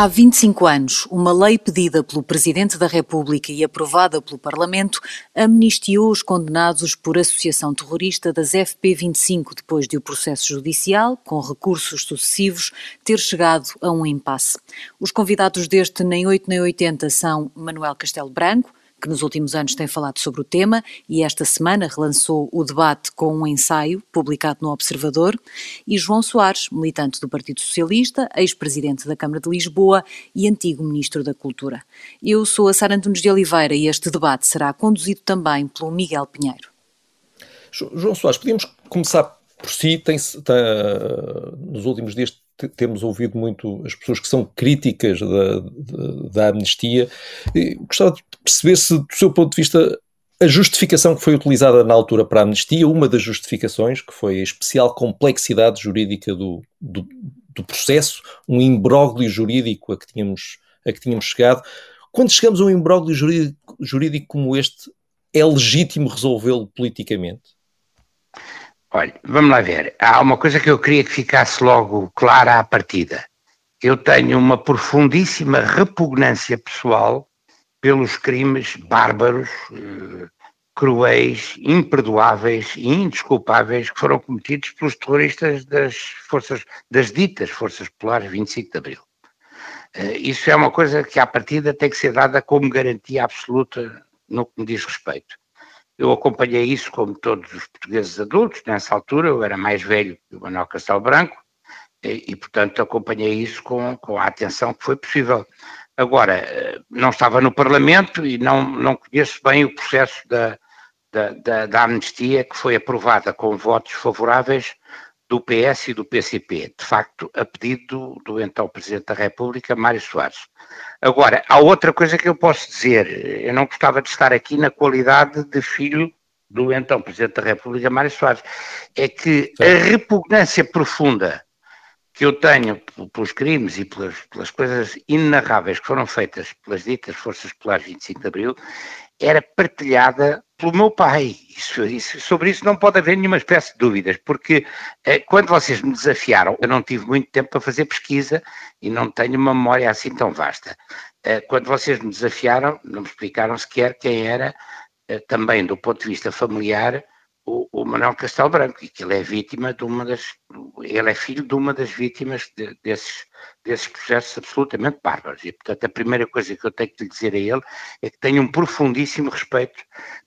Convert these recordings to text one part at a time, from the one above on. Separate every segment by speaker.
Speaker 1: Há 25 anos, uma lei pedida pelo Presidente da República e aprovada pelo Parlamento amnistiou os condenados por associação terrorista das FP25 depois de o processo judicial, com recursos sucessivos, ter chegado a um impasse. Os convidados deste Nem 8 Nem 80 são Manuel Castelo Branco, que nos últimos anos tem falado sobre o tema e esta semana relançou o debate com um ensaio publicado no Observador, e João Soares, militante do Partido Socialista, ex-presidente da Câmara de Lisboa e antigo Ministro da Cultura. Eu sou a Sara Antunes de Oliveira e este debate será conduzido também pelo Miguel Pinheiro.
Speaker 2: João Soares, podíamos começar por si, tem, tem, nos últimos dias temos ouvido muito as pessoas que são críticas da, da, da amnistia. E gostava de perceber se, do seu ponto de vista, a justificação que foi utilizada na altura para a amnistia, uma das justificações, que foi a especial complexidade jurídica do, do, do processo, um imbróglio jurídico a que tínhamos, a que tínhamos chegado. Quando chegamos a um imbróglio jurídico, jurídico como este, é legítimo resolvê-lo politicamente?
Speaker 3: Olha, vamos lá ver. Há uma coisa que eu queria que ficasse logo clara à partida. Eu tenho uma profundíssima repugnância pessoal pelos crimes bárbaros, eh, cruéis, imperdoáveis e indesculpáveis que foram cometidos pelos terroristas das forças, das ditas Forças Polares 25 de Abril. Eh, isso é uma coisa que à partida tem que ser dada como garantia absoluta no que me diz respeito. Eu acompanhei isso como todos os portugueses adultos, nessa altura eu era mais velho que o Manuel Castelo Branco, e, e, portanto acompanhei isso com, com a atenção que foi possível. Agora, eh, não estava no Parlamento e não, não conheço bem o processo da, da, da, da amnistia que foi aprovada com votos favoráveis do PS e do PCP, de facto, a pedido do, então Presidente da República, Mário Soares. Agora, há outra coisa que eu posso dizer, eu não gostava de estar aqui na qualidade de filho do então Presidente da República, Mário Soares, é que Sim. a repugnância profunda que eu tenho pelos crimes e pelas, pelas coisas inenarráveis que foram feitas pelas ditas Forças Polares 25 de Abril era partilhada pelo meu pai. Isso, isso, sobre isso não pode haver nenhuma espécie de dúvidas, porque eh, quando vocês me desafiaram, eu não tive muito tempo para fazer pesquisa e não tenho uma memória assim tão vasta. Eh, quando vocês me desafiaram, não me explicaram sequer quem era, eh, também do ponto de vista familiar, o, o Manuel Castelo Branco, e que ele é vítima de uma das, ele é filho de uma das vítimas de, desses, desses processos absolutamente bárbaros. E, portanto, a primeira coisa que eu tenho que lhe dizer a ele é que tenho um profundíssimo respeito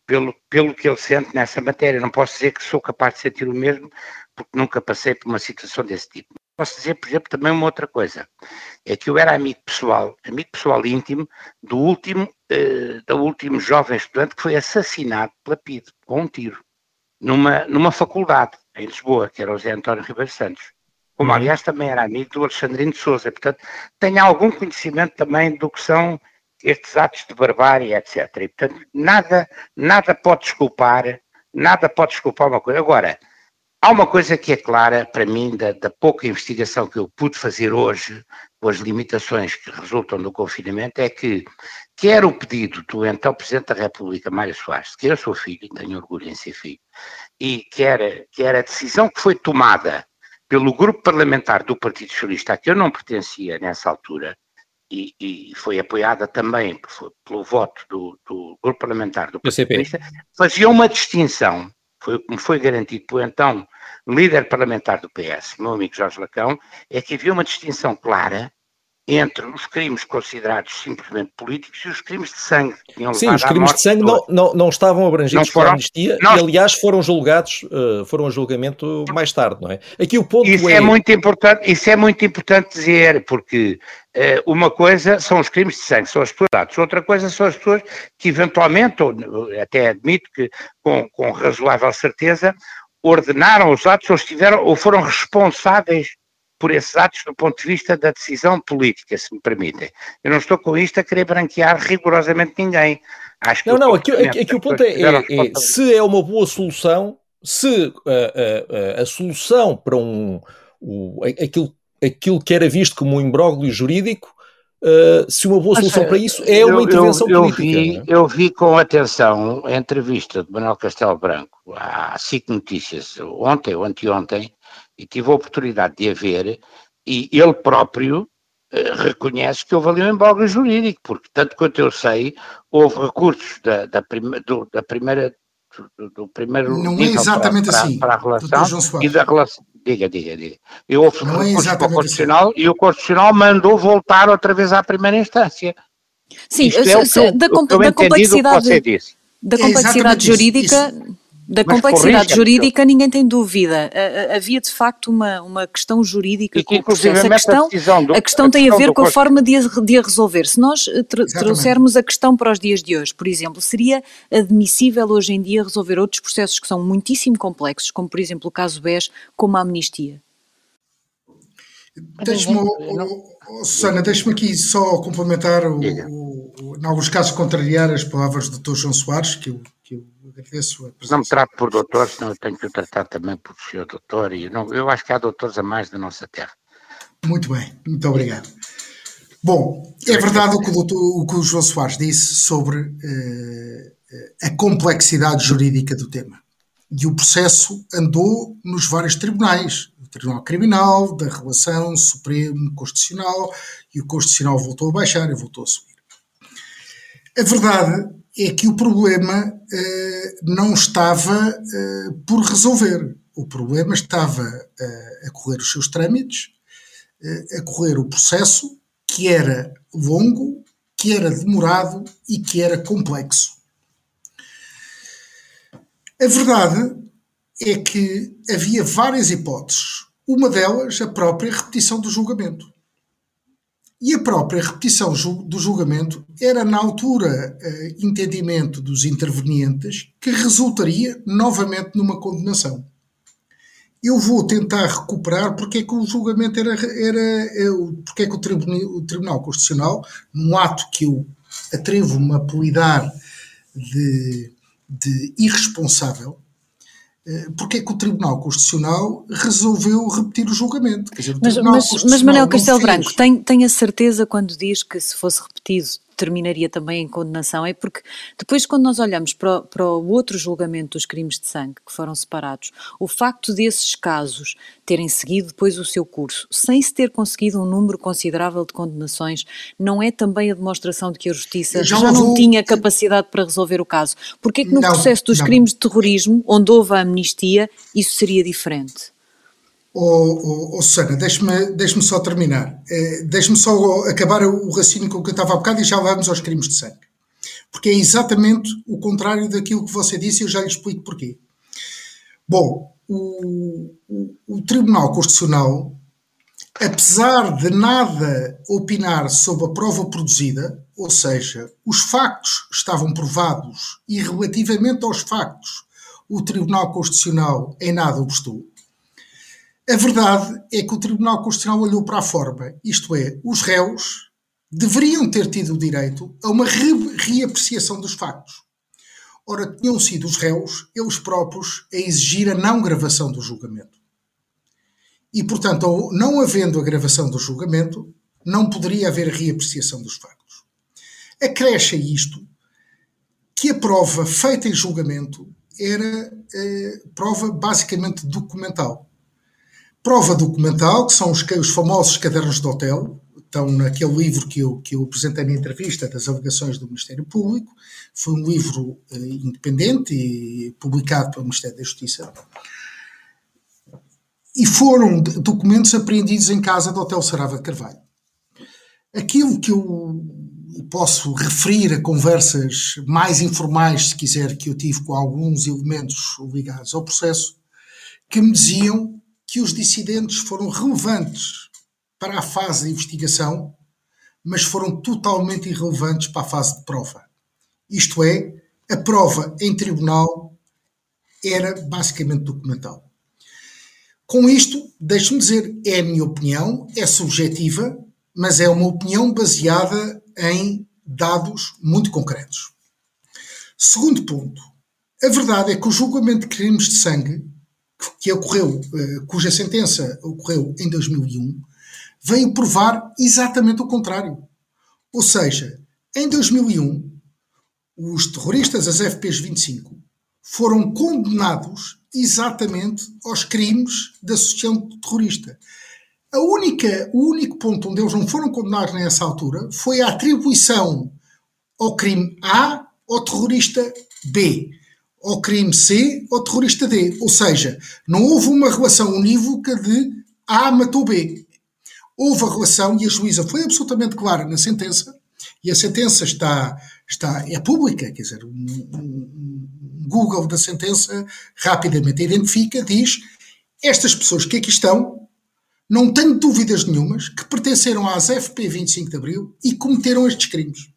Speaker 3: pelo, pelo que ele sente nessa matéria. Não posso dizer que sou capaz de sentir o mesmo, porque nunca passei por uma situação desse tipo. Posso dizer, por exemplo, também uma outra coisa, é que eu era amigo pessoal, amigo pessoal íntimo, do último, uh, do último jovem estudante que foi assassinado pela PIDE, com um tiro numa, numa faculdade em Lisboa, que era o José António Ribeiro Santos. Como, uhum. aliás, também era amigo do Alexandrino de Souza. Portanto, tenho algum conhecimento também do que são estes atos de barbárie, etc. E, portanto, nada, nada pode desculpar, nada pode desculpar uma coisa. Agora, há uma coisa que é clara para mim da, da pouca investigação que eu pude fazer hoje, com as limitações que resultam do confinamento, é que quer o pedido do então Presidente da República, Mário Soares, que eu sou filho tenho orgulho em ser filho, e quer, quer a decisão que foi tomada pelo grupo parlamentar do Partido Socialista, a que eu não pertencia nessa altura, e, e foi apoiada também por, pelo voto do, do, grupo parlamentar do Partido Socialista, fazia uma distinção, foi como foi garantido pelo então líder parlamentar do PS, meu amigo Jorge Lacão, é que havia uma distinção clara entre os crimes considerados simplesmente políticos e os crimes de sangue.
Speaker 2: Sim, os crimes de sangue não, não, não estavam abrangidos não foram, pela anistia não, e, aliás, foram julgados, uh, foram a julgamento mais tarde, não é?
Speaker 3: Aqui o ponto isso é... é muito importante, isso é muito importante dizer, porque uh, uma coisa são os crimes de sangue, são as pessoas outra coisa são as pessoas que eventualmente, ou até admito que com, com razoável certeza, ordenaram os atos ou, estiveram, ou foram responsáveis por esses atos do ponto de vista da decisão política, se me permitem. Eu não estou com isto a querer branquear rigorosamente ninguém.
Speaker 2: Acho não, não, aqui, aqui, aqui o ponto é, é, é, se é uma boa solução, se uh, uh, uh, a solução para um, o, aquilo, aquilo que era visto como um imbróglio jurídico, se uma boa solução para isso é uma intervenção
Speaker 3: eu,
Speaker 2: eu política.
Speaker 3: Vi, é? eu vi com atenção a entrevista de Manuel Castelo Branco à SIC Notícias ontem ou anteontem, e tive a oportunidade de a ver, e ele próprio eh, reconhece que houve ali um embargo jurídico, porque, tanto quanto eu sei, houve recursos da, da, prima, do, da primeira do, do, primeiro
Speaker 4: não é exatamente
Speaker 3: para,
Speaker 4: assim,
Speaker 3: para, a relação e da relação. Diga, diga, diga. E houve não é é para o Constitucional assim. e o Constitucional mandou voltar outra vez à primeira instância.
Speaker 1: Sim, se, é se, da, da complexidade, da complexidade é jurídica. Isso da complexidade jurídica ninguém tem dúvida. Havia de facto uma, uma questão jurídica e que, com o processo. A questão, a, do, a questão tem a, ver com a forma de a, de a resolver. Se nós eh, trouxermos a questão para os dias de hoje, por exemplo, seria admissível hoje em dia resolver outros processos que são muitíssimo complexos, como por exemplo o caso BES, como a amnistia?
Speaker 4: Deixe-me, Susana, deixe-me aqui só complementar, o, o, em alguns casos, contrariar as palavras do Dr. João Soares, que eu, que eu agradeço a
Speaker 3: presença. Não me trato por doutor, senão eu tenho que o tratar também por senhor doutor, e não, eu acho que há doutores a mais da nossa terra.
Speaker 4: Muito bem, muito obrigado. Bom, é verdade o que o, doutor, o, que o João Soares disse sobre uh, a complexidade jurídica do tema. E o processo andou nos vários tribunais, o Tribunal Criminal, da Relação, Supremo, Constitucional, e o Constitucional voltou a baixar e voltou a subir. A verdade é que o problema uh, não estava uh, por resolver. O problema estava uh, a correr os seus trâmites, a correr o processo, que era longo, que era demorado e que era complexo. A verdade é que havia várias hipóteses. Uma delas, a própria repetição do julgamento. E a própria repetição do julgamento era, na altura, eh, entendimento dos intervenientes que resultaria novamente numa condenação. Eu vou tentar recuperar porque é que o julgamento era. era eh, porque é que o Tribunal, o Tribunal Constitucional, num ato que eu atrevo-me a apelidar de, de irresponsável, porque é que o Tribunal Constitucional resolveu repetir o julgamento.
Speaker 1: Dizer, o mas, mas, mas, Manuel Castelo Branco, tem, tem a certeza quando diz que se fosse repetido terminaria também em condenação, é porque depois quando nós olhamos para o, para o outro julgamento dos crimes de sangue que foram separados, o facto desses casos terem seguido depois o seu curso, sem se ter conseguido um número considerável de condenações, não é também a demonstração de que a Justiça já, já não vou... tinha capacidade para resolver o caso? Porque é que no não, processo dos não. crimes de terrorismo, onde houve a amnistia, isso seria diferente?
Speaker 4: Oh, oh, oh Susana, deixe-me deixe só terminar. Eh, deixe-me só acabar o raciocínio com o que eu estava há bocado e já vamos aos crimes de sangue. Porque é exatamente o contrário daquilo que você disse e eu já lhe explico porquê. Bom, o, o, o Tribunal Constitucional, apesar de nada opinar sobre a prova produzida, ou seja, os factos estavam provados e relativamente aos factos o Tribunal Constitucional em nada obstou, a verdade é que o Tribunal Constitucional olhou para a forma, isto é, os réus deveriam ter tido o direito a uma re reapreciação dos factos. Ora, tinham sido os réus, eles próprios, a exigir a não gravação do julgamento. E, portanto, não havendo a gravação do julgamento, não poderia haver reapreciação dos factos. Acresce isto que a prova feita em julgamento era eh, prova basicamente documental prova documental, que são os, os famosos cadernos de hotel, estão naquele livro que eu, que eu apresentei na entrevista das alegações do Ministério Público. Foi um livro uh, independente e publicado pelo Ministério da Justiça. E foram documentos apreendidos em casa do Hotel Sarava de Carvalho. Aquilo que eu posso referir a conversas mais informais, se quiser, que eu tive com alguns elementos ligados ao processo, que me diziam que os dissidentes foram relevantes para a fase de investigação, mas foram totalmente irrelevantes para a fase de prova. Isto é, a prova em tribunal era basicamente documental. Com isto, deixe-me dizer, é a minha opinião, é subjetiva, mas é uma opinião baseada em dados muito concretos. Segundo ponto, a verdade é que o julgamento de crimes de sangue que ocorreu, eh, cuja sentença ocorreu em 2001, veio provar exatamente o contrário. Ou seja, em 2001, os terroristas, as FPs 25, foram condenados exatamente aos crimes da associação terrorista. A única, o único ponto onde eles não foram condenados nessa altura foi a atribuição ao crime A ao terrorista B, ao crime C ao terrorista D. Ou seja, não houve uma relação unívoca de A matou B. Houve a relação e a juíza foi absolutamente clara na sentença, e a sentença está, está é pública, quer dizer, um, um, um Google da sentença rapidamente identifica, diz estas pessoas que aqui estão, não tenho dúvidas nenhumas que pertenceram às FP 25 de Abril e cometeram estes crimes.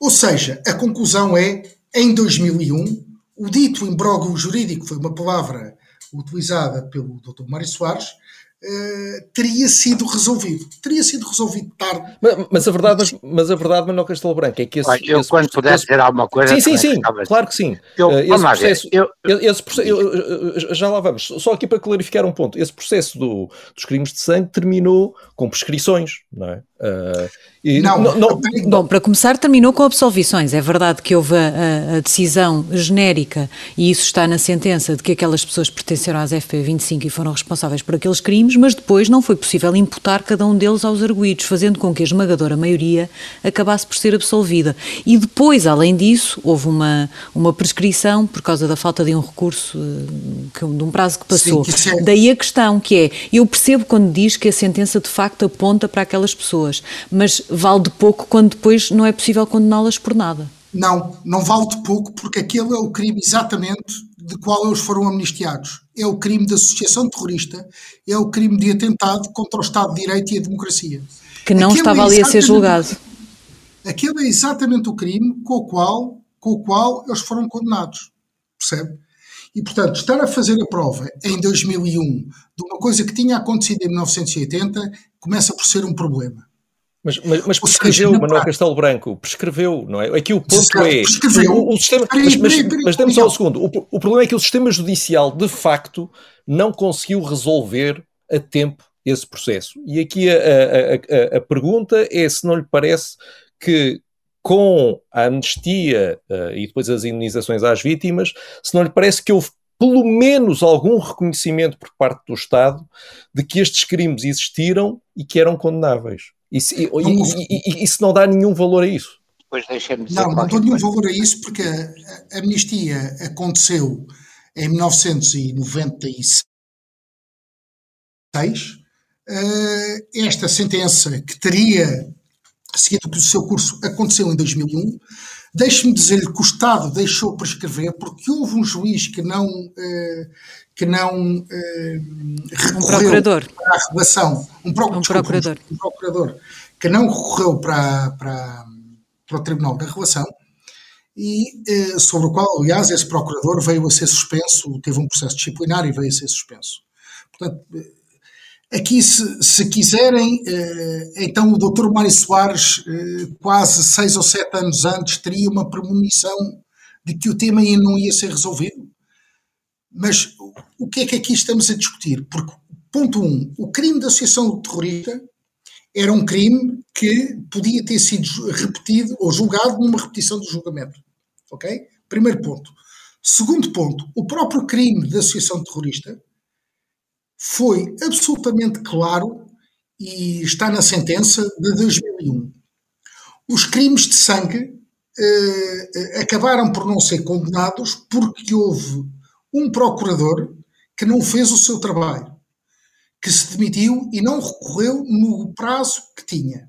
Speaker 4: Ou seja, a conclusão é, em 2001, o dito imbróglio jurídico, foi uma palavra utilizada pelo Dr. Mário Soares, Uh, teria sido resolvido. Teria sido resolvido tarde.
Speaker 2: Mas, mas a verdade, mas, mas, a verdade, Manuel Castelo Branco, é que esse.
Speaker 3: Olha, eu,
Speaker 2: esse
Speaker 3: quando puder dizer alguma coisa.
Speaker 2: Sim, sim, sim, claro que sim. Eu, uh, esse processo, eu, esse processo já lá vamos. Só aqui para clarificar um ponto: esse processo do, dos crimes de sangue terminou com prescrições, não é? Uh,
Speaker 1: e, não, não, não, Bom, para começar, terminou com absolvições. É verdade que houve a, a, decisão genérica, e isso está na sentença, de que aquelas pessoas pertenceram às FP25 e foram responsáveis por aqueles crimes, mas depois não foi possível imputar cada um deles aos arguídos, fazendo com que a esmagadora maioria acabasse por ser absolvida. E depois, além disso, houve uma, uma prescrição por causa da falta de um recurso, eh, de um prazo que passou. Sim, que. Daí a questão que é, eu percebo quando diz que a sentença de facto aponta para aquelas pessoas, mas vale de pouco quando depois não é possível condená-las por nada.
Speaker 4: Não, não vale de pouco porque aquele é o crime exatamente de qual eles foram amnistiados. É o crime de associação terrorista, é o crime de atentado contra o Estado de Direito e a democracia.
Speaker 1: Que não aquele estava é ali a ser julgado.
Speaker 4: Aquele é exatamente o crime com o qual, com o qual eles foram condenados. Percebe? E, portanto, estar a fazer a prova em 2001 de uma coisa que tinha acontecido em 1980 começa por ser um problema.
Speaker 2: Mas, mas, mas prescreveu, Manuel Castelo Branco, prescreveu, não é? Aqui o ponto é. O, o sistema, mas, mas, mas demos só um segundo. O, o problema é que o sistema judicial, de facto, não conseguiu resolver a tempo esse processo. E aqui a, a, a, a pergunta é se não lhe parece que com a amnistia uh, e depois as indenizações às vítimas, se não lhe parece que houve pelo menos algum reconhecimento por parte do Estado de que estes crimes existiram e que eram condenáveis. E se, e, e, e, se não dá nenhum valor a isso?
Speaker 3: Pois deixa-me
Speaker 4: dizer. Não, não dou nenhum valor a isso porque a, a amnistia aconteceu em 1996. Uh, esta sentença que teria seguido o seu curso aconteceu em 2001. Deixe-me dizer-lhe que o Estado deixou prescrever porque houve um juiz que não, uh, que não uh, recorreu um para a relação, um, pro, um desculpa, procurador. Um, um, procurador, que não recorreu para, para, para o Tribunal da Relação e uh, sobre o qual, aliás, esse procurador veio a ser suspenso, teve um processo disciplinar e veio a ser suspenso. Portanto, aqui, se, se quiserem, uh, então o Dr. Mário Soares, quase seis ou sete anos antes, teria uma premonição de que o tema não ia ser resolvido mas o que é que aqui estamos a discutir? Porque, ponto um, o crime de associação terrorista era um crime que podia ter sido repetido ou julgado numa repetição do julgamento. Ok? Primeiro ponto. Segundo ponto, o próprio crime de associação terrorista foi absolutamente claro e está na sentença de 2001. Os crimes de sangue eh, acabaram por não ser condenados porque houve um procurador que não fez o seu trabalho, que se demitiu e não recorreu no prazo que tinha.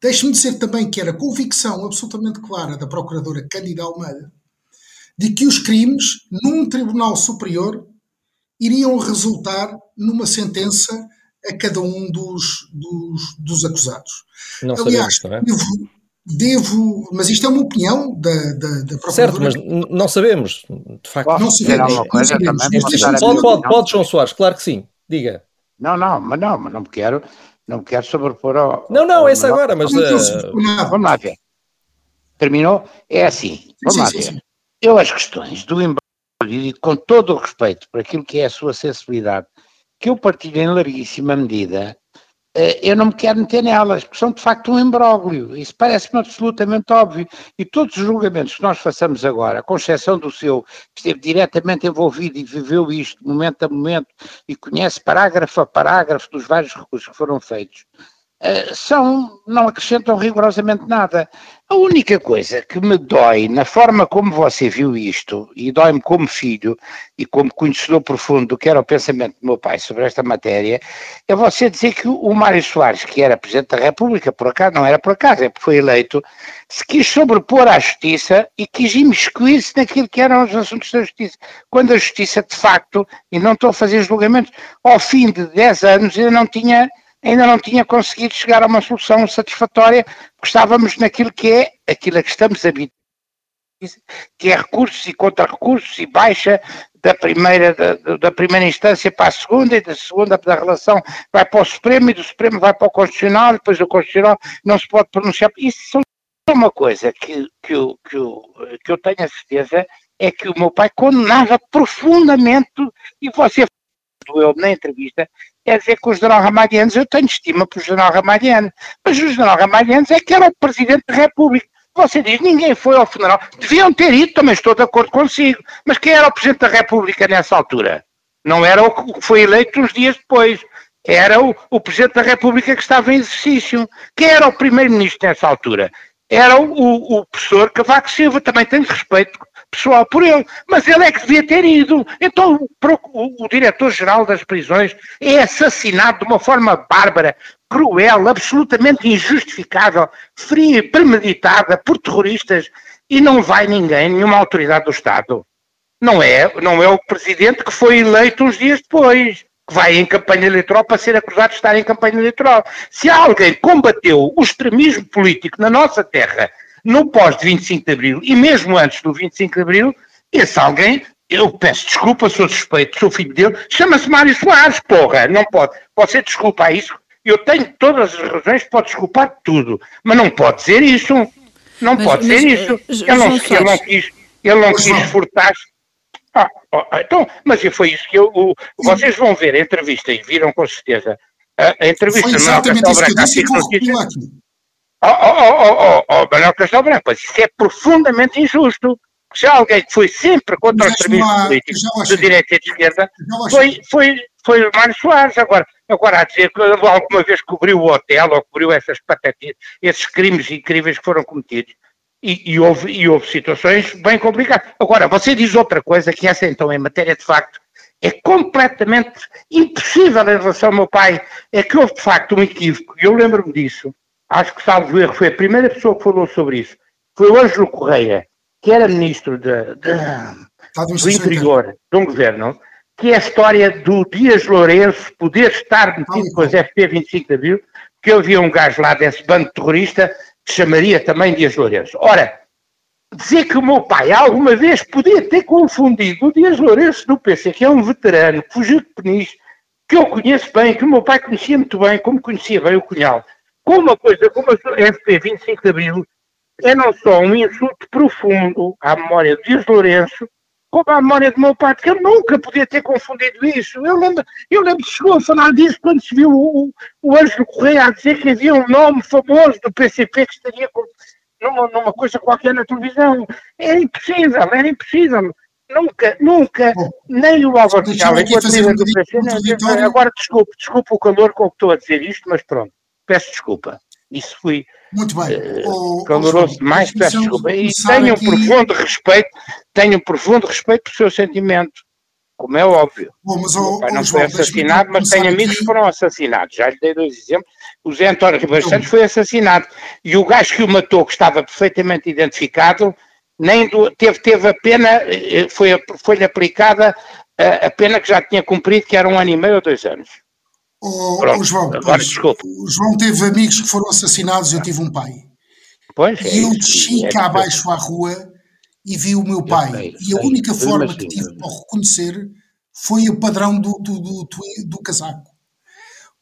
Speaker 4: Deixe-me dizer também que era convicção absolutamente clara da procuradora Cândida Almeida de que os crimes num tribunal superior iriam resultar numa sentença a cada um dos, dos, dos acusados.
Speaker 2: Não Aliás, sabemos,
Speaker 4: devo, devo, mas isto é uma opinião da, da, da
Speaker 2: Procuradora. Certo, mas não sabemos, de facto.
Speaker 3: não sabemos. Uma coisa, não
Speaker 2: sabemos. Pode, pode, pode, João Soares, claro que sim, diga.
Speaker 3: Não, não, mas não, mas não me quero, não me quero sobrepor ao...
Speaker 2: Não, não, ao, essa agora, mas... Uh...
Speaker 3: Vamos lá ver. Terminou? É assim, vamos sim, lá sim, ver. Sim. Eu as questões do embalo, com todo o respeito por aquilo que é a sua sensibilidade, que eu partilho em larguíssima medida, eh, eu não me quero meter nelas, porque são de facto um imbróglio. Isso parece-me absolutamente óbvio. E todos os julgamentos que nós façamos agora, com exceção do seu, que esteve diretamente envolvido e viveu isto momento a momento e conhece parágrafo a parágrafo dos vários recursos que foram feitos, são, não acrescentam rigorosamente nada. A única coisa que me dói na forma como você viu isto, e dói-me como filho e como conhecedor profundo do que era o pensamento do meu pai sobre esta matéria, é você dizer que o Mário Soares, que era Presidente da República, por acaso, não era por acaso, é porque foi eleito, se quis sobrepor à Justiça e quis imiscuir-se naquilo que eram os assuntos da Justiça, quando a Justiça, de facto, e não estou a fazer julgamentos, ao fim de 10 anos ainda não tinha ainda não tinha conseguido chegar a uma solução satisfatória, porque estávamos naquilo que é, aquilo a que estamos habituados, que é recursos e contra-recursos e baixa da primeira, da, da, primeira instância para a segunda e da segunda da relação vai para o Supremo e do Supremo vai para o Constitucional, depois do Constitucional não se pode pronunciar. Isso é uma coisa que, que, eu, que, eu, que eu tenho a certeza é que o meu pai condenava profundamente, e você eu na entrevista, é dizer que o general Ramalhianos, eu tenho estima para o general Ramalhianos, mas o general Ramalhianos é que era o presidente da República. Você diz, ninguém foi ao funeral. Deviam ter ido, também estou de acordo consigo. Mas quem era o presidente da República nessa altura? Não era o que foi eleito uns dias depois. Era o, o presidente da República que estava em exercício. Quem era o primeiro-ministro nessa altura? Era o, o professor Cavaco Silva. Também tenho respeito pessoal por ele, mas ele é que devia ter ido. Então o, o diretor-geral das prisões é assassinado de uma forma bárbara, cruel, absolutamente injustificável, fria e premeditada por terroristas e não vai ninguém, nenhuma autoridade do Estado. Não é, não é o presidente que foi eleito uns dias depois, que vai em campanha eleitoral para ser acusado de estar em campanha eleitoral. Se alguém combateu o extremismo político na nossa terra no pós de 25 de Abril e mesmo antes do 25 de Abril, esse alguém, eu peço desculpa, sou suspeito, sou filho dele, chama-se Mário Soares, porra, não pode, pode ser desculpa a isso, eu tenho todas as razões, pode desculpar tudo, mas não pode ser isso, não mas, pode mas, ser isso, uh, ele, não, ele não quis, ele não quis furtar-se, ah, ah, então, mas foi isso que eu, o, vocês vão ver a entrevista e viram com certeza. A, a entrevista foi
Speaker 4: exatamente isso que eu disse e vou aqui.
Speaker 3: Oh, oh, oh, oh, oh, Manuel Castelo Branco, isso é profundamente injusto. Se alguém que foi sempre contra os serviços políticos de direita e de esquerda, foi, foi, foi o Mário Soares. Agora, agora a dizer que alguma vez cobriu o hotel ou cobriu essas patatias, esses crimes incríveis que foram cometidos. E, e, houve, e houve situações bem complicadas. Agora, você diz outra coisa, que essa então, em matéria de facto, é completamente impossível em relação ao meu pai. É que houve de facto um equívoco, e eu lembro-me disso acho que salvo erro, foi a primeira pessoa que falou sobre isso, foi o Ângelo Correia, que era ministro de, de, do interior de um governo, que é a história do Dias Lourenço poder estar metido com as FP 25 de Abril, que havia um gajo lá desse bando terrorista que chamaria também Dias Lourenço. Ora, dizer que o meu pai alguma vez podia ter confundido o Dias Lourenço do PC, que é um veterano, que fugiu de Peniche, que eu conheço bem, que o meu pai conhecia muito bem, como conhecia bem o Cunhal, com uma coisa como a FP 25 de Abril, é não só um insulto profundo à memória de Dias Lourenço, como à memória do meu pai, porque ele nunca podia ter confundido isso. Eu lembro, eu lembro que chegou a falar disso quando se viu o, o Ângelo Correia a dizer que havia um nome famoso do PCP que estaria com, numa, numa coisa qualquer na televisão. Era impossível, era impossível. Nunca, nunca, Bom, nem o Álvaro Fial, enquanto líder do PCP, agora desculpe, desculpe o calor com que estou a dizer isto, mas pronto peço desculpa. Isso foi
Speaker 4: Muito bem.
Speaker 3: Uh, caloroso demais, peço desculpa. E tenho aqui... um profundo respeito, tenho um profundo respeito pelo seu sentimento, como é óbvio.
Speaker 4: Bom, mas, o
Speaker 3: pai não foi assassinado, mas tenho amigos aqui... que foram assassinados. Já lhe dei dois exemplos. O Zé António Ribeiro Santos foi assassinado. E o gajo que o matou, que estava perfeitamente identificado, nem do, teve, teve a pena, eh, foi-lhe foi aplicada a, a pena que já tinha cumprido, que era um ano e meio ou dois anos.
Speaker 4: Oh, Pronto, oh, João, agora, desculpa. o João teve amigos que foram assassinados, eu tive um pai.
Speaker 3: Pois,
Speaker 4: e é eu desci é cá abaixo à rua e vi o meu pai. Sei, e a única forma imagino, que tive para reconhecer foi o padrão do, do, do, do, casaco.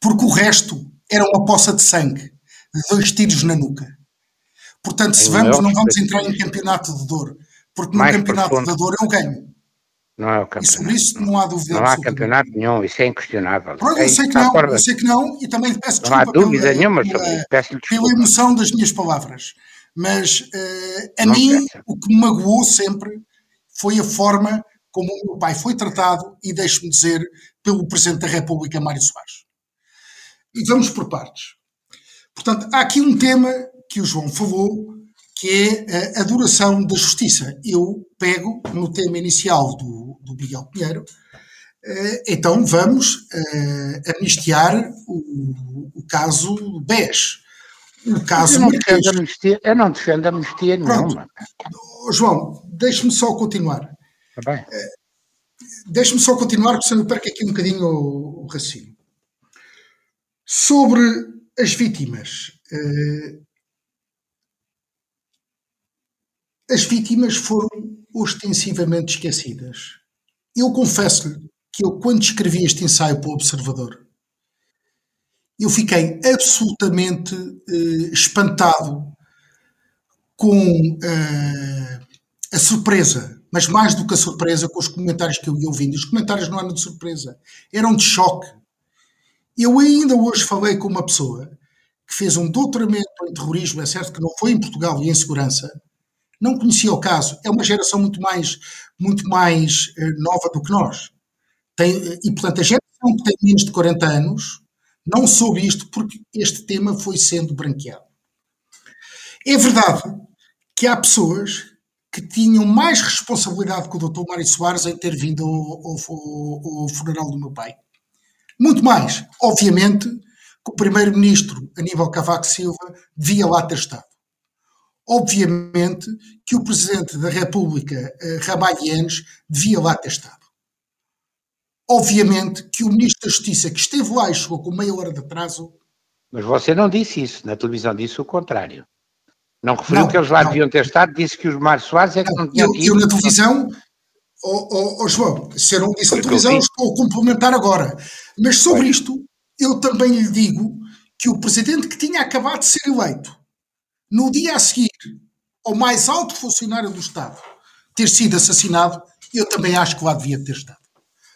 Speaker 4: Porque o resto era uma poça de sangue, dois tiros na nuca. Portanto, se vamos, não vamos entrar em campeonato de dor, porque no campeonato profundo. de dor eu ganho.
Speaker 3: Não é o campeonato.
Speaker 4: E sobre isso não há dúvida.
Speaker 3: Não há campeonato nenhum, isso é inquestionável.
Speaker 4: Pronto,
Speaker 3: é
Speaker 4: eu sei que não, eu sei que não, e também peço
Speaker 3: desculpa. Não há dúvida
Speaker 4: pela,
Speaker 3: nenhuma sobre isso, peço
Speaker 4: Pela emoção das minhas palavras. Mas uh, a não mim, o que me magoou sempre foi a forma como o meu pai foi tratado, e deixe-me dizer, pelo Presidente da República, Mário Soares. E vamos por partes. Portanto, há aqui um tema que o João falou, que é a duração da justiça. Eu pego no tema inicial do, do Miguel Pinheiro, eh, então vamos uh, amnistiar o, o caso BES.
Speaker 3: O caso eu não, defendo amnistia, eu não defendo amnistia nenhuma.
Speaker 4: João, deixe-me só continuar.
Speaker 3: Tá bem.
Speaker 4: Uh, deixe-me só continuar, porque senão eu perco aqui um bocadinho o, o raciocínio. Sobre as vítimas, uh, as vítimas foram ostensivamente esquecidas. Eu confesso-lhe que eu, quando escrevi este ensaio para o Observador, eu fiquei absolutamente uh, espantado com uh, a surpresa, mas mais do que a surpresa, com os comentários que eu ia ouvindo. Os comentários não eram de surpresa, eram de choque. Eu ainda hoje falei com uma pessoa que fez um doutoramento em terrorismo, é certo que não foi em Portugal e em segurança, não conhecia o caso. É uma geração muito mais, muito mais uh, nova do que nós. Tem, e, portanto, a geração que tem menos de 40 anos não soube isto porque este tema foi sendo branqueado. É verdade que há pessoas que tinham mais responsabilidade que o Dr. Mário Soares em ter vindo ao, ao, ao funeral do meu pai. Muito mais. Obviamente que o Primeiro-Ministro, Aníbal Cavaco Silva, devia lá ter estado obviamente que o Presidente da República, uh, Ramalhianes, devia lá ter estado. Obviamente que o Ministro da Justiça, que esteve lá e chegou com meia hora de atraso.
Speaker 3: Mas você não disse isso, na televisão disse o contrário. Não referiu não, que eles lá não. deviam ter estado, disse que os Mário Soares é que não, não tinham
Speaker 4: eu, eu na televisão, oh, oh, oh, João, se eu não disse na televisão, estou a complementar agora. Mas sobre isto, eu também lhe digo que o Presidente que tinha acabado de ser eleito no dia a seguir ao mais alto funcionário do Estado ter sido assassinado, eu também acho que lá devia ter estado.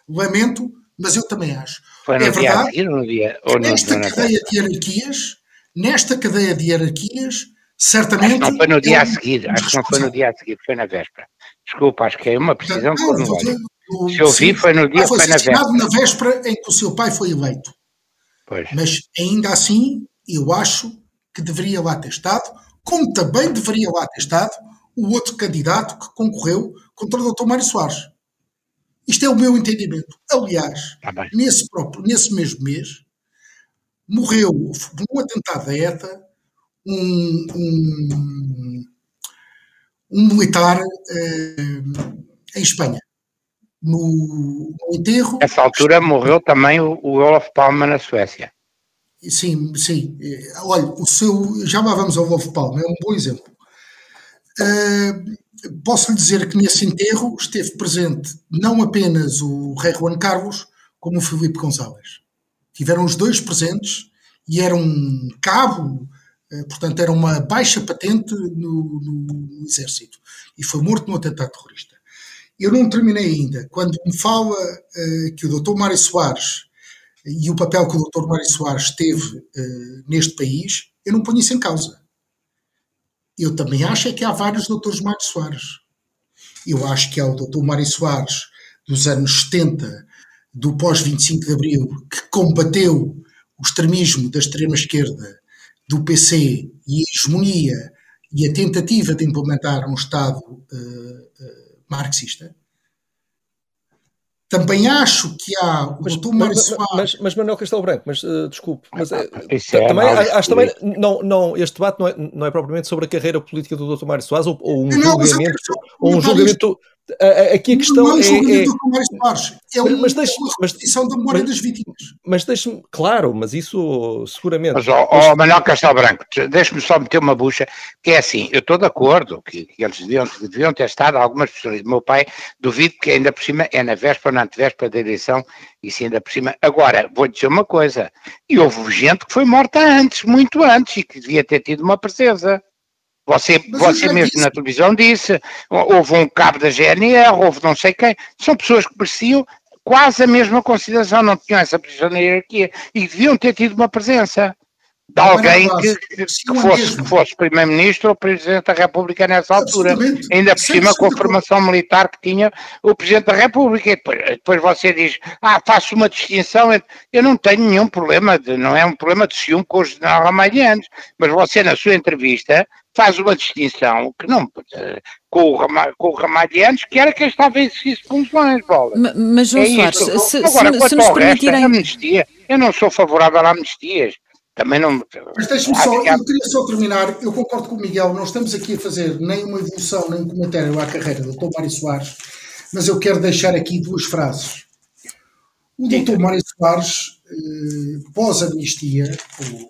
Speaker 4: Lamento, mas eu também acho.
Speaker 3: Foi no é dia verdade, a seguir ou no dia? Ou
Speaker 4: nesta
Speaker 3: não,
Speaker 4: cadeia de hierarquias, nesta cadeia de hierarquias, certamente.
Speaker 3: Acho que não foi no dia a seguir, acho que não foi no dia a seguir, foi na véspera. Desculpa, acho que é uma precisão não, não, Se eu vi, foi no dia, foi, foi na véspera.
Speaker 4: na véspera em que o seu pai foi eleito.
Speaker 3: Pois.
Speaker 4: Mas ainda assim, eu acho que deveria lá ter estado, como também deveria lá ter estado o outro candidato que concorreu contra o Dr. Mário Soares. Isto é o meu entendimento. Aliás,
Speaker 3: tá
Speaker 4: nesse, próprio, nesse mesmo mês, morreu num atentado da ETA um, um, um militar uh, em Espanha. No, no enterro.
Speaker 3: Nessa altura morreu também o, o Olof Palme na Suécia.
Speaker 4: Sim, sim. Olha, o seu. Já lá vamos ao Wolf Palma, é um bom exemplo. Uh, posso lhe dizer que nesse enterro esteve presente não apenas o rei Juan Carlos, como o Felipe Gonçalves. Tiveram os dois presentes e era um cabo, uh, portanto, era uma baixa patente no, no, exército. E foi morto num atentado terrorista. Eu não terminei ainda. Quando me fala uh, que o Dr. Mário Soares e o papel que o Dr. Mário Soares teve uh, neste país, eu não ponho isso em causa. Eu também acho é que há vários doutores Mário Soares. Eu acho que há o Dr. Mário Soares dos anos 70, do pós-25 de Abril, que combateu o extremismo da extrema-esquerda, do PC e a hegemonia e a tentativa de implementar um Estado uh, uh, marxista. Também acho que há o mas, doutor Mário Soares.
Speaker 2: Mas, mas, Manuel Castelo Branco, mas uh, desculpe, mas uh, é também, acho também não, não, este debate não é, não é propriamente sobre a carreira política do doutor Mário Soares ou, ou um não, julgamento, ou um julgamento Aqui a questão não é.
Speaker 4: é, é um, mas deixe, uma repetição da memória mas, das vítimas.
Speaker 2: Mas deixe-me, claro, mas isso seguramente.
Speaker 3: Mas, ó, oh, oh, Manuel Castelo Branco, deixe-me só meter uma bucha, que é assim, eu estou de acordo que, que eles deviam, deviam ter estado algumas pessoas. Meu pai, duvido que ainda por cima é na véspera, na antevéspera da eleição, e se ainda por cima. Agora, vou dizer uma coisa, e houve gente que foi morta antes, muito antes, e que devia ter tido uma presença. Você, você mesmo disse. na televisão disse, houve um cabo da GNR, houve não sei quem, são pessoas que mereciam quase a mesma consideração, não tinham essa posição na hierarquia e deviam ter tido uma presença de alguém que, que, fosse, que fosse Primeiro-Ministro ou Presidente da República nessa altura. Ainda por cima com a formação militar que tinha o Presidente da República. E depois, depois você diz, ah, faço uma distinção. Eu não tenho nenhum problema, de, não é um problema de ciúme com o general Ramalhianos, mas você na sua entrevista faz uma distinção que não com o, com o Ramalhianos, que era quem estava em exercício de funções, bola.
Speaker 1: Mas, João é Soares, se,
Speaker 3: Agora, se, se nos permitirem... amnistia, eu não sou favorável a amnistias. Também não.
Speaker 4: Mas deixe-me só, eu queria só terminar. Eu concordo com o Miguel, não estamos aqui a fazer nem uma evolução, nem um comentário à carreira do Dr. Mário Soares, mas eu quero deixar aqui duas frases. O Dr. Mário Soares, eh, pós-amnistia,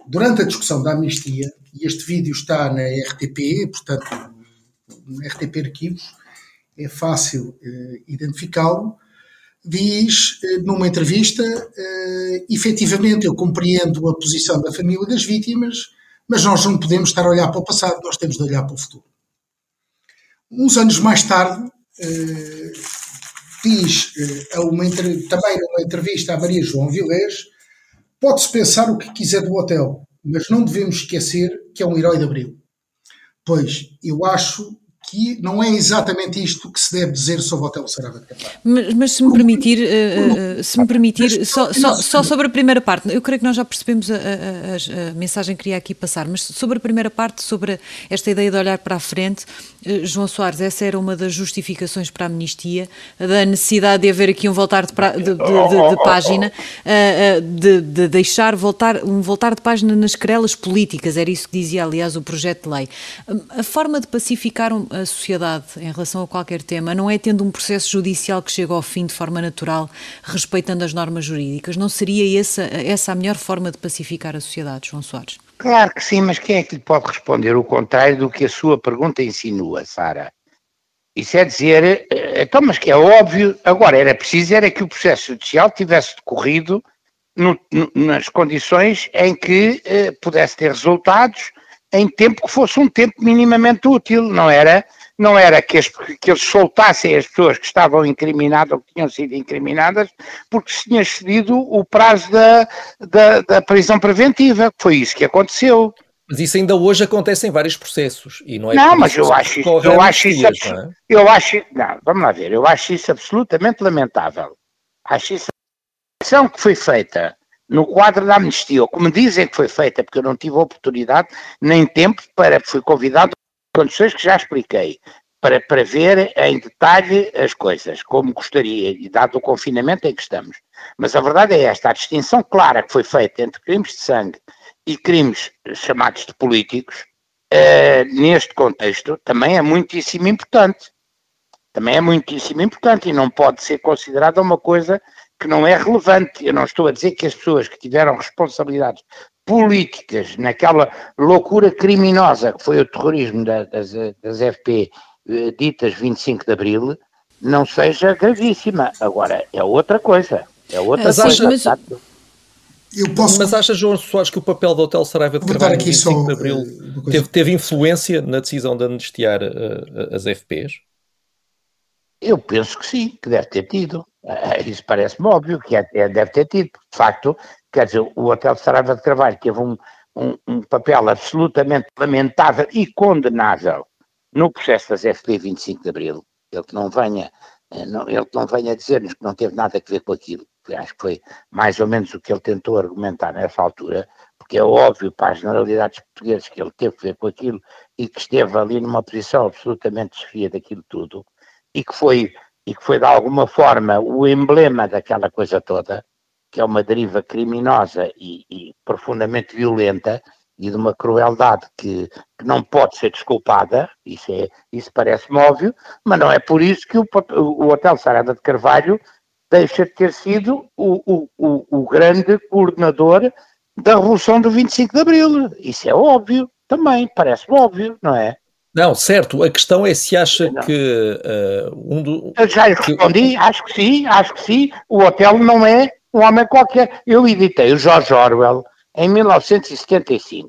Speaker 4: durante a discussão da amnistia, este vídeo está na RTP, portanto, no RTP Arquivos, é fácil eh, identificá-lo diz eh, numa entrevista: uh, efetivamente, eu compreendo a posição da família das vítimas, mas nós não podemos estar a olhar para o passado, nós temos de olhar para o futuro. Uns anos mais tarde, uh, diz uh, uma, também numa entrevista a Maria João Vilés: pode-se pensar o que quiser do hotel, mas não devemos esquecer que é um herói de abril. Pois, eu acho que não é exatamente isto que se deve dizer sobre o Hotel Sarava de.
Speaker 1: Mas, mas, se me permitir, uh, uh, se me permitir, só, só, só, sobre a primeira parte, eu creio que nós já percebemos a, a, a, mensagem que queria aqui passar, mas sobre a primeira parte, sobre esta ideia de olhar para a frente, uh, João Soares, essa era uma das justificações para a amnistia, da necessidade de haver aqui um voltar de, pra, de, de, de página, de, deixar voltar, um voltar de página nas querelas políticas, era isso que dizia, aliás, o projeto de lei. A forma de pacificar a sociedade em relação a qualquer tema não é tendo um processo judicial que chega ao fim de forma natural, respeitando as normas jurídicas. Não seria essa, essa a melhor forma de pacificar a sociedade, João Soares?
Speaker 3: Claro que sim, mas quem é que lhe pode responder o contrário do que a sua pergunta insinua, Sara? Isso é dizer, eh, então, mas que é óbvio, agora era preciso era que o processo judicial tivesse decorrido no, no, nas condições em que eh, pudesse ter resultados em tempo que fosse um tempo minimamente útil, não era, não era que, as, que eles soltassem as pessoas que estavam incriminadas ou que tinham sido incriminadas, porque se tinha excedido o prazo da, da, da prisão preventiva, foi isso que aconteceu.
Speaker 2: Mas isso ainda hoje acontece em vários processos e não é
Speaker 3: Não, mas eu acho, isso, eu acho isso, dias, não é? eu acho, não, vamos lá ver, eu acho isso absolutamente lamentável. Acho isso a ação que foi feita no quadro da amnistia, como dizem que foi feita, porque eu não tive oportunidade nem tempo para, fui convidado condições que já expliquei, para, para ver em detalhe as coisas, como gostaria, e dado o confinamento em que estamos. Mas a verdade é esta, a distinção clara que foi feita entre crimes de sangue e crimes chamados de políticos, uh, neste contexto, também é muitíssimo importante. Também é muitíssimo importante e não pode ser considerada uma coisa que não é relevante. Eu não estou a dizer que as pessoas que tiveram responsabilidades políticas naquela loucura criminosa que foi o terrorismo das, das FP eh, ditas 25 de Abril não seja gravíssima. Agora, é outra coisa. É outra mas coisa. Acha, mas...
Speaker 2: Eu posso... Mas acha, João Soares, que o papel do Hotel Saraiva de Carvalho no 25 só, de Abril uh, teve, teve, influência na decisão de amnistiar uh, as FPs?
Speaker 3: Eu penso que sim, que deve ter tido. Uh, isso parece-me óbvio que é, deve ter tido. De facto, quer dizer, o Hotel de Saraiva de Carvalho teve um, um, um, papel absolutamente lamentável e condenável no processo das FP 25 de Abril. Ele que não venha, eh, não, ele que não venha dizer-nos que não teve nada a ver com aquilo. Acho que foi mais ou menos o que ele tentou argumentar nessa altura, porque é óbvio para as generalidades portuguesas que ele teve a ver com aquilo e que esteve ali numa posição absolutamente desfia daquilo tudo e que foi e que foi de alguma forma o emblema daquela coisa toda, que é uma deriva criminosa e, e profundamente violenta e de uma crueldade que, que, não pode ser desculpada, isso, é, isso parece-me óbvio, mas não é por isso que o, o Hotel Sarada de Carvalho deixa de ter sido o, o, o, grande coordenador da Revolução do 25 de Abril. Isso é óbvio também, parece óbvio, não é?
Speaker 2: Não, certo. A questão é se acha não. que uh, um do.
Speaker 3: Eu já lhe respondi, que... acho que sim, acho que sim. O hotel não é um homem qualquer. Eu editei o George Orwell em 1975.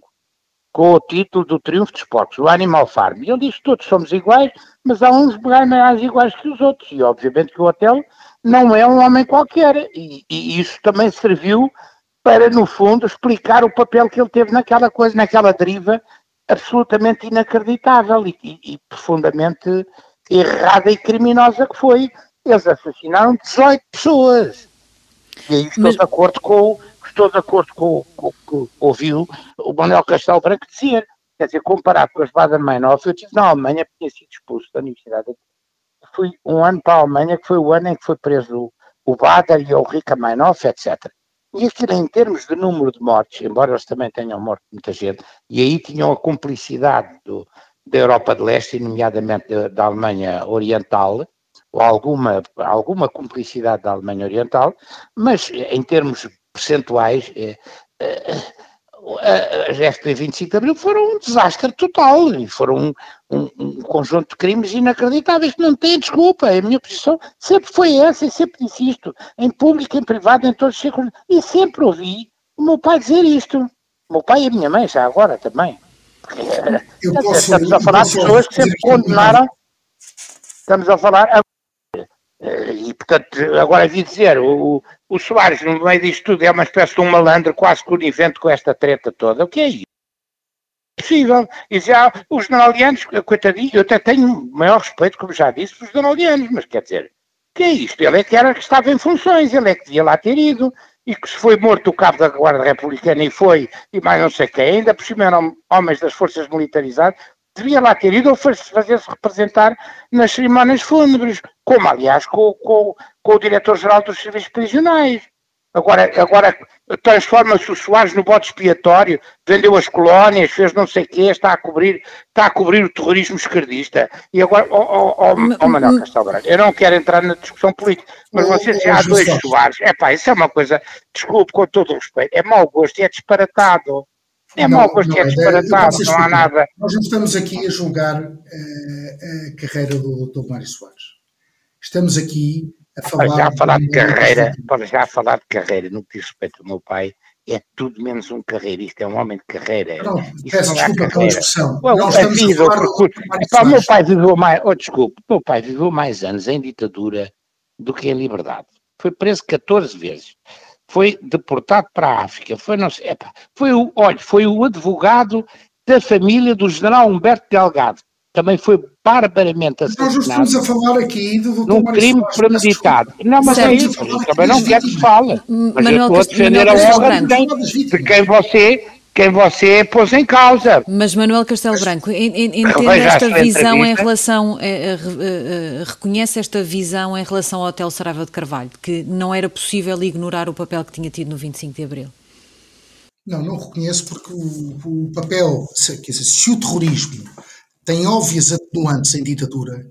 Speaker 3: com o título do Triunfo dos Porcos, o Animal Farm. E ele diz que todos somos iguais, mas há uns mais iguais que os outros. E obviamente que o hotel não é um homem qualquer. E, e isso também serviu para, no fundo, explicar o papel que ele teve naquela coisa, naquela deriva absolutamente inacreditável e, e, e profundamente errada e criminosa que foi. Eles assassinaram 18 pessoas. E aí estou Mas... de acordo com, estou de acordo com, o que ouviu o Manuel Castelo Branco dizer. Quer dizer, comparado com as Baden-Meinhof, eu estive na Alemanha, tinha sido expulso da Universidade. Fui um ano para a Alemanha, que foi o ano em que foi preso o Bader e o Rica Meinhof, etc. E aquilo em termos de número de mortes, embora eles também tenham morto muita gente, e aí tinham a cumplicidade do, da Europa de Leste, nomeadamente da, da Alemanha Oriental, ou alguma, alguma cumplicidade da Alemanha Oriental, mas em termos percentuais, é, é, as FP 25 de Abril foram um desastre total e foram um, um, um, conjunto de crimes inacreditáveis que não têm desculpa. A minha posição sempre foi essa e sempre disse isto, em público, em privado, em todos os círculos, e sempre ouvi o meu pai dizer isto. O meu pai e a minha mãe, já agora também. Posso, estamos a falar de pessoas que sempre condenaram. Estamos a falar. E, portanto, agora vi dizer, o, o Soares, no meio disto tudo, é uma espécie de um malandro quase conivente com esta treta toda. O que é isso? possível. E já os jornalianos, coitadinho, eu até tenho maior respeito, como já disse, pelos jornalianos, mas quer dizer, que é isto? Ele é que era que estava em funções, ele é que devia lá ter ido, e que se foi morto o cabo da Guarda Republicana e foi, e mais não sei quem, ainda por cima eram homens das forças militarizadas, devia lá ter ido ou fazer-se representar nas cerimónias fúnebres, como aliás com, com, com o diretor-geral dos serviços prisionais. Agora, agora transforma-se o Soares no bote expiatório, vendeu as colónias, fez não sei o quê, está a cobrir, está a cobrir o terrorismo esquerdista. E agora, ó oh, oh, oh, Manuel Castelo Branco, eu não quero entrar na discussão política, mas vocês já há dois Soares. É pá, isso é uma coisa, desculpe com todo o respeito, é mau gosto e é disparatado. É não, mau gosto e é, é disparatado, não há nada.
Speaker 4: Nós não estamos aqui a julgar uh, a carreira do Dr. Mário Soares. Estamos aqui a falar.
Speaker 3: Para já falar de, de carreira, para já falar de carreira, no que diz respeito ao meu pai, é tudo menos um carreirista, é um homem de carreira.
Speaker 4: Não, peço não desculpa pela expressão.
Speaker 3: Well, não a vida, o meu pai viveu mais, oh, desculpe, meu pai viveu mais anos em ditadura do que em liberdade. Foi preso 14 vezes. Foi deportado para a África. Foi, não sei, epa, foi o, olha, foi o advogado da família do general Humberto Delgado, também foi barbaramente assassinado.
Speaker 4: Nós estamos a falar aqui do
Speaker 3: Num crime premeditado. Não, mas é isso. Também não quero que fale. Mas Manuel eu estou a defender a honra de quem você quem você pôs em causa.
Speaker 1: Mas Manuel Castelo Branco, entende esta visão em relação, é, é, é, reconhece esta visão em relação ao Hotel Saraiva de Carvalho, que não era possível ignorar o papel que tinha tido no 25 de Abril?
Speaker 4: Não, não reconheço porque o, o papel, se, quer dizer, se o terrorismo tem óbvias atenuantes em ditadura,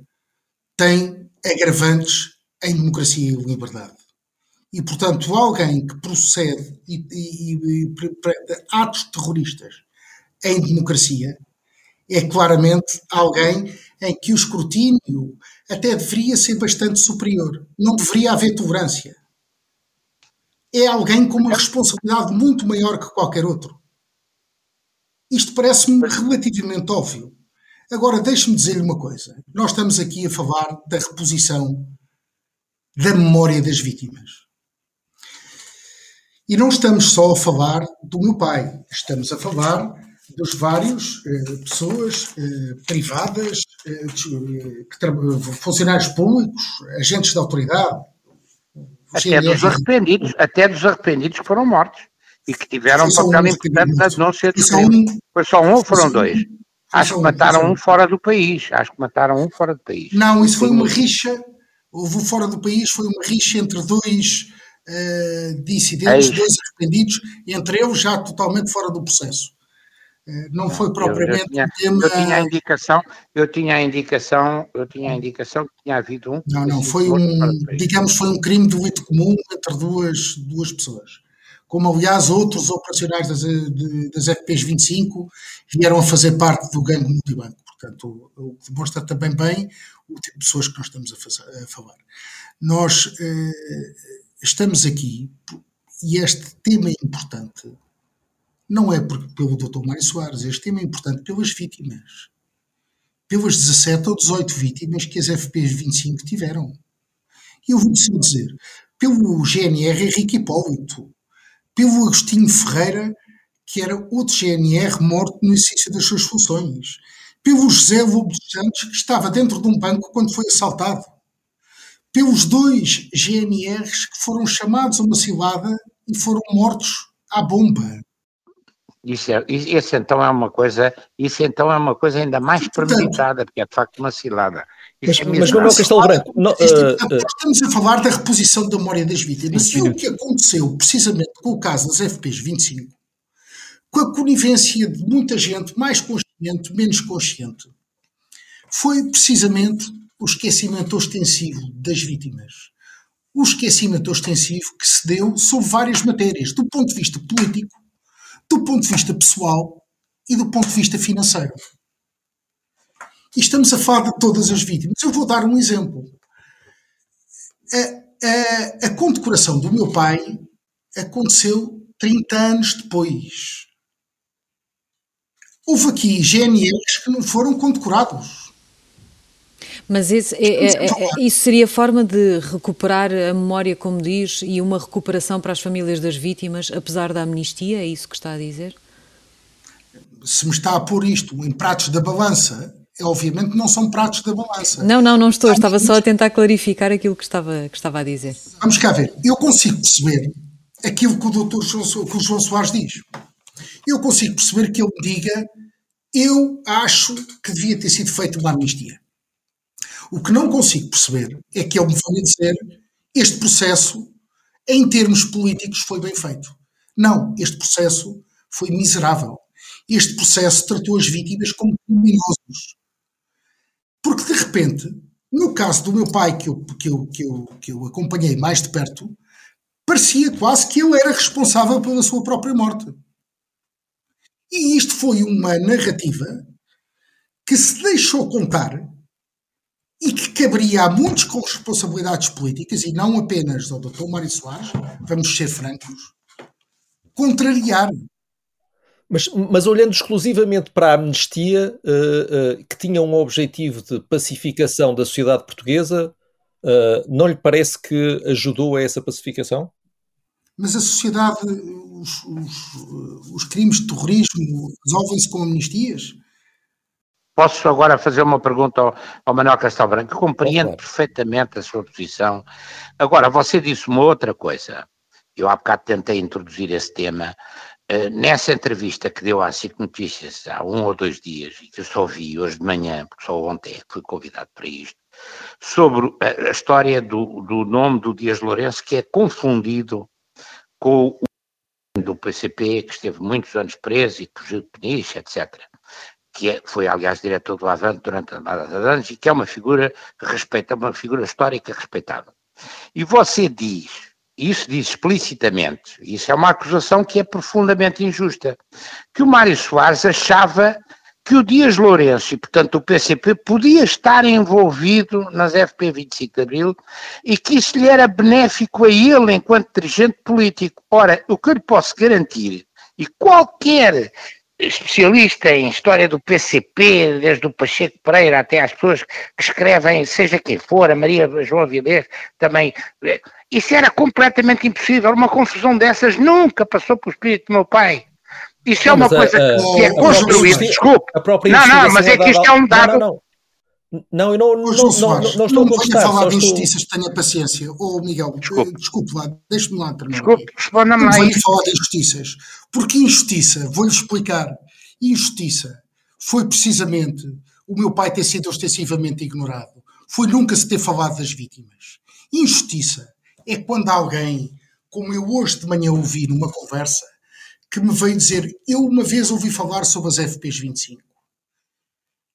Speaker 4: tem agravantes em democracia e liberdade. E, portanto, alguém que procede e, e, e atos terroristas em democracia é claramente alguém em que o escrutínio até deveria ser bastante superior. Não deveria haver tolerância. É alguém com uma responsabilidade muito maior que qualquer outro. Isto parece-me relativamente óbvio. Agora, deixe-me dizer-lhe uma coisa. Nós estamos aqui a falar da reposição da memória das vítimas. E não estamos só a falar do meu pai, estamos a falar dos vários eh, pessoas eh, privadas, eh, que, funcionários públicos, agentes da autoridade.
Speaker 3: Até dos arrependidos, até dos arrependidos que foram mortos e que tiveram um papel importante na não ser Foi só um ou foram dois? Acho que mataram um fora do país. Acho que mataram um fora do país.
Speaker 4: Não, isso foi uma rixa. Houve um fora do país, foi uma rixa entre dois uh, dissidentes, é dois arrependidos, entre eles já totalmente fora do processo. Uh, não foi propriamente
Speaker 3: eu, tinha, tema... eu tinha a indicação, eu tinha a indicação, eu tinha a indicação que tinha havido um.
Speaker 4: Não, não, foi um, digamos, foi um crime de delito comum entre duas, duas pessoas como aliás outros operacionais das, das FPs 25 vieram a fazer parte do gangue multibanco. Portanto, o que demonstra também bem o tipo de pessoas que nós estamos a, fazer, a falar. Nós eh, estamos aqui e este tema é importante não é porque, pelo Dr. Mário Soares, este tema é importante pelas vítimas. Pelas 17 ou 18 vítimas que as FPs 25 tiveram. E eu vou-te dizer, pelo GNR Henrique Hipólito, pelo Agostinho Ferreira, que era outro GNR morto no exercício das suas funções, pelo José Lobo dos Santos, que estava dentro de um banco quando foi assaltado, pelos dois GNRs que foram chamados a uma cilada e foram mortos à bomba.
Speaker 3: Isso, é, isso então é uma coisa, isso então é uma coisa ainda mais premeditada, porque é de facto uma cilada.
Speaker 2: Mas, é mas Manuel Castelo Branco. Não, uh,
Speaker 4: estamos a falar da reposição da memória das vítimas. E o que aconteceu precisamente com o caso das FPs 25, com a conivência de muita gente, mais consciente, menos consciente, foi precisamente o esquecimento ostensivo das vítimas. O esquecimento ostensivo que se deu sobre várias matérias, do ponto de vista político, do ponto de vista pessoal e do ponto de vista financeiro. E estamos a falar de todas as vítimas. Eu vou dar um exemplo. A, a, a condecoração do meu pai aconteceu 30 anos depois. Houve aqui GNRs que não foram condecorados.
Speaker 1: Mas esse, é, é, é, isso seria forma de recuperar a memória, como diz, e uma recuperação para as famílias das vítimas, apesar da amnistia? É isso que está a dizer?
Speaker 4: Se me está a pôr isto em pratos da balança, é, obviamente não são pratos da balança.
Speaker 1: Não, não, não estou. Estava só a tentar clarificar aquilo que estava, que estava a dizer.
Speaker 4: Vamos cá ver. Eu consigo perceber aquilo que o doutor João, que o João Soares diz. Eu consigo perceber que ele diga eu acho que devia ter sido feita uma amnistia. O que não consigo perceber é que ele me dizer este processo, em termos políticos, foi bem feito. Não, este processo foi miserável. Este processo tratou as vítimas como criminosos. Porque, de repente, no caso do meu pai, que eu, que eu, que eu, que eu acompanhei mais de perto, parecia quase que ele era responsável pela sua própria morte. E isto foi uma narrativa que se deixou contar e que caberia a muitos com responsabilidades políticas, e não apenas ao Dr. Mário Soares, vamos ser francos, contrariar.
Speaker 2: Mas, mas olhando exclusivamente para a amnistia, uh, uh, que tinha um objetivo de pacificação da sociedade portuguesa, uh, não lhe parece que ajudou a essa pacificação?
Speaker 4: Mas a sociedade, os, os, os crimes de terrorismo resolvem-se com amnistias?
Speaker 3: Posso agora fazer uma pergunta ao, ao Manuel Castelo Branco, que compreendo perfeitamente a sua posição. Agora, você disse uma outra coisa. Eu há bocado tentei introduzir esse tema. Uh, nessa entrevista que deu à SIC Notícias há um ou dois dias, e que eu só vi hoje de manhã, porque só ontem é fui convidado para isto, sobre a, a história do, do nome do Dias Lourenço, que é confundido com o do PCP, que esteve muitos anos preso e fugiu de Peniche, etc que é, foi aliás diretor do Avante durante anos e que é uma figura respeita, uma figura histórica respeitável. E você diz, isso diz explicitamente, isso é uma acusação que é profundamente injusta, que o Mário Soares achava que o Dias Lourenço e, portanto, o PCP podia estar envolvido nas FP 25 de Abril e que isso lhe era benéfico a ele enquanto dirigente político. Ora, o que eu lhe posso garantir, e qualquer especialista em história do PCP, desde o Pacheco Pereira até às pessoas que escrevem, seja quem for, a Maria João Vilés também. Eh, isso era completamente impossível. Uma confusão dessas nunca passou por espírito do meu pai. Isso é não, é uma coisa a, a, que é construída. Desculpe. Não, não, mas é que isto é um dado. Não, não,
Speaker 2: não, eu não, não, não, não, não estou a contestar.
Speaker 4: Não falar de injustiças, tenha paciência. Ô oh, Miguel, desculpe, desculpe lá, deixe-me lá terminar.
Speaker 3: Desculpe, responda-me lá.
Speaker 4: Não falar de injustiças. Porque injustiça, vou-lhe explicar, injustiça foi precisamente o meu pai ter sido ostensivamente ignorado. Foi nunca se ter falado das vítimas. Injustiça é quando alguém, como eu hoje de manhã ouvi numa conversa, que me veio dizer, eu uma vez ouvi falar sobre as FPs 25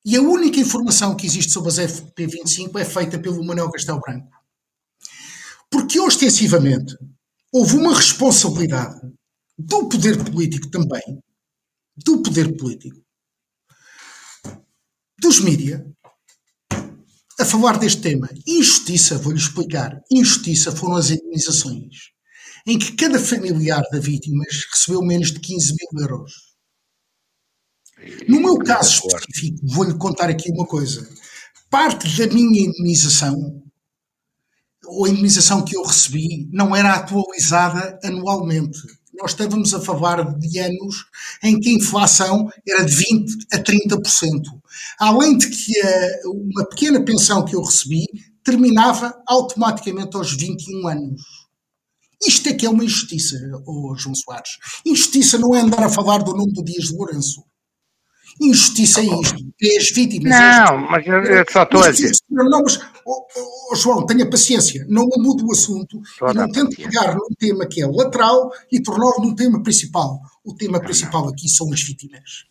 Speaker 4: e a única informação que existe sobre as FP25 é feita pelo Manuel Castelo Branco. Porque ostensivamente houve uma responsabilidade do poder político também, do poder político, dos mídias, a falar deste tema. Injustiça, vou-lhe explicar. Injustiça foram as indenizações. em que cada familiar da vítima recebeu menos de 15 mil euros. No meu caso específico, vou-lhe contar aqui uma coisa. Parte da minha indemnização, ou a indemnização que eu recebi, não era atualizada anualmente. Nós estávamos a falar de anos em que a inflação era de 20% a 30%. Além de que a, uma pequena pensão que eu recebi terminava automaticamente aos 21 anos. Isto é que é uma injustiça, oh João Soares. Injustiça não é andar a falar do nome do Dias de Lourenço. Injustiça é isto, é as vítimas.
Speaker 3: Não, é mas eu, eu só estou a dizer.
Speaker 4: Não, mas, oh, oh, João, tenha paciência, não mude o assunto Toda e não tente pegar num tema que é lateral e torná-lo num tema principal. O tema principal aqui são as vítimas.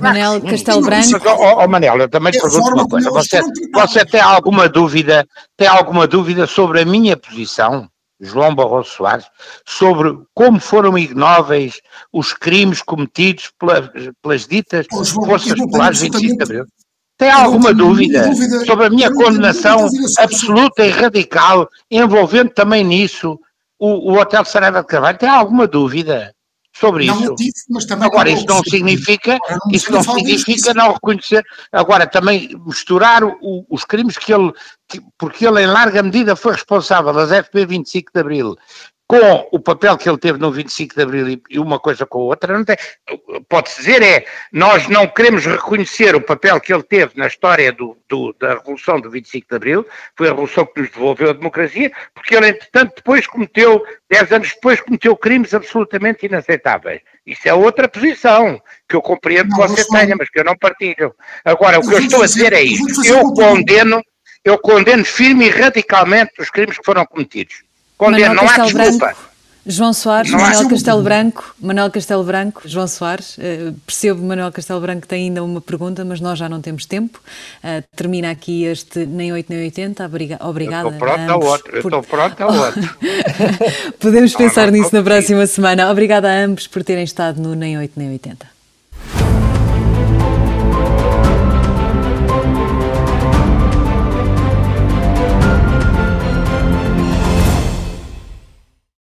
Speaker 1: Manel Castelo Branco. Mas,
Speaker 3: oh, oh, Manel, eu também te pergunto uma coisa. Você, você tem alguma dúvida, tem alguma dúvida sobre a minha posição? João Barroso Soares, sobre como foram ignóveis os crimes cometidos pelas, pelas ditas oh, João, forças populares 25 de Abril. Tem alguma dúvida, dúvida, sobre a minha condenação absoluta e radical, envolvendo também nisso o, o Hotel Saraiva de Carvalho? Tem alguma dúvida? sobre não isso. Disse, mas também agora, isso não significa, não isso não significa não reconhecer, agora também misturar o, os crimes que ele, que, porque ele em larga medida foi responsável das FP 25 de Abril com o papel que ele teve no 25 de Abril e uma coisa com a outra, não tem. Pode-se dizer é, nós não queremos reconhecer o papel que ele teve na história do, do, da Revolução do 25 de Abril, foi a Revolução que nos devolveu a democracia, porque ele, entretanto, depois cometeu, dez anos depois, cometeu crimes absolutamente inaceitáveis. Isso é outra posição, que eu compreendo não, que você tenha, mas que eu não partilho. Agora, o que eu estou a dizer é isto, eu condeno, eu condeno firme e radicalmente os crimes que foram cometidos Condeno, não há desculpa. Branco.
Speaker 1: João Soares, não Manuel Castelo Branco, Manuel Castelo Branco, João Soares, uh, percebo Manuel Castelo Branco tem ainda uma pergunta, mas nós já não temos tempo. Uh, termina aqui este Nem 8 nem 80. Obriga obrigada.
Speaker 3: estou pronto a outro. Por... Estou pronto a outro.
Speaker 1: Podemos pensar nisso na próxima semana. Obrigada a ambos por terem estado no Nem 8 nem 80.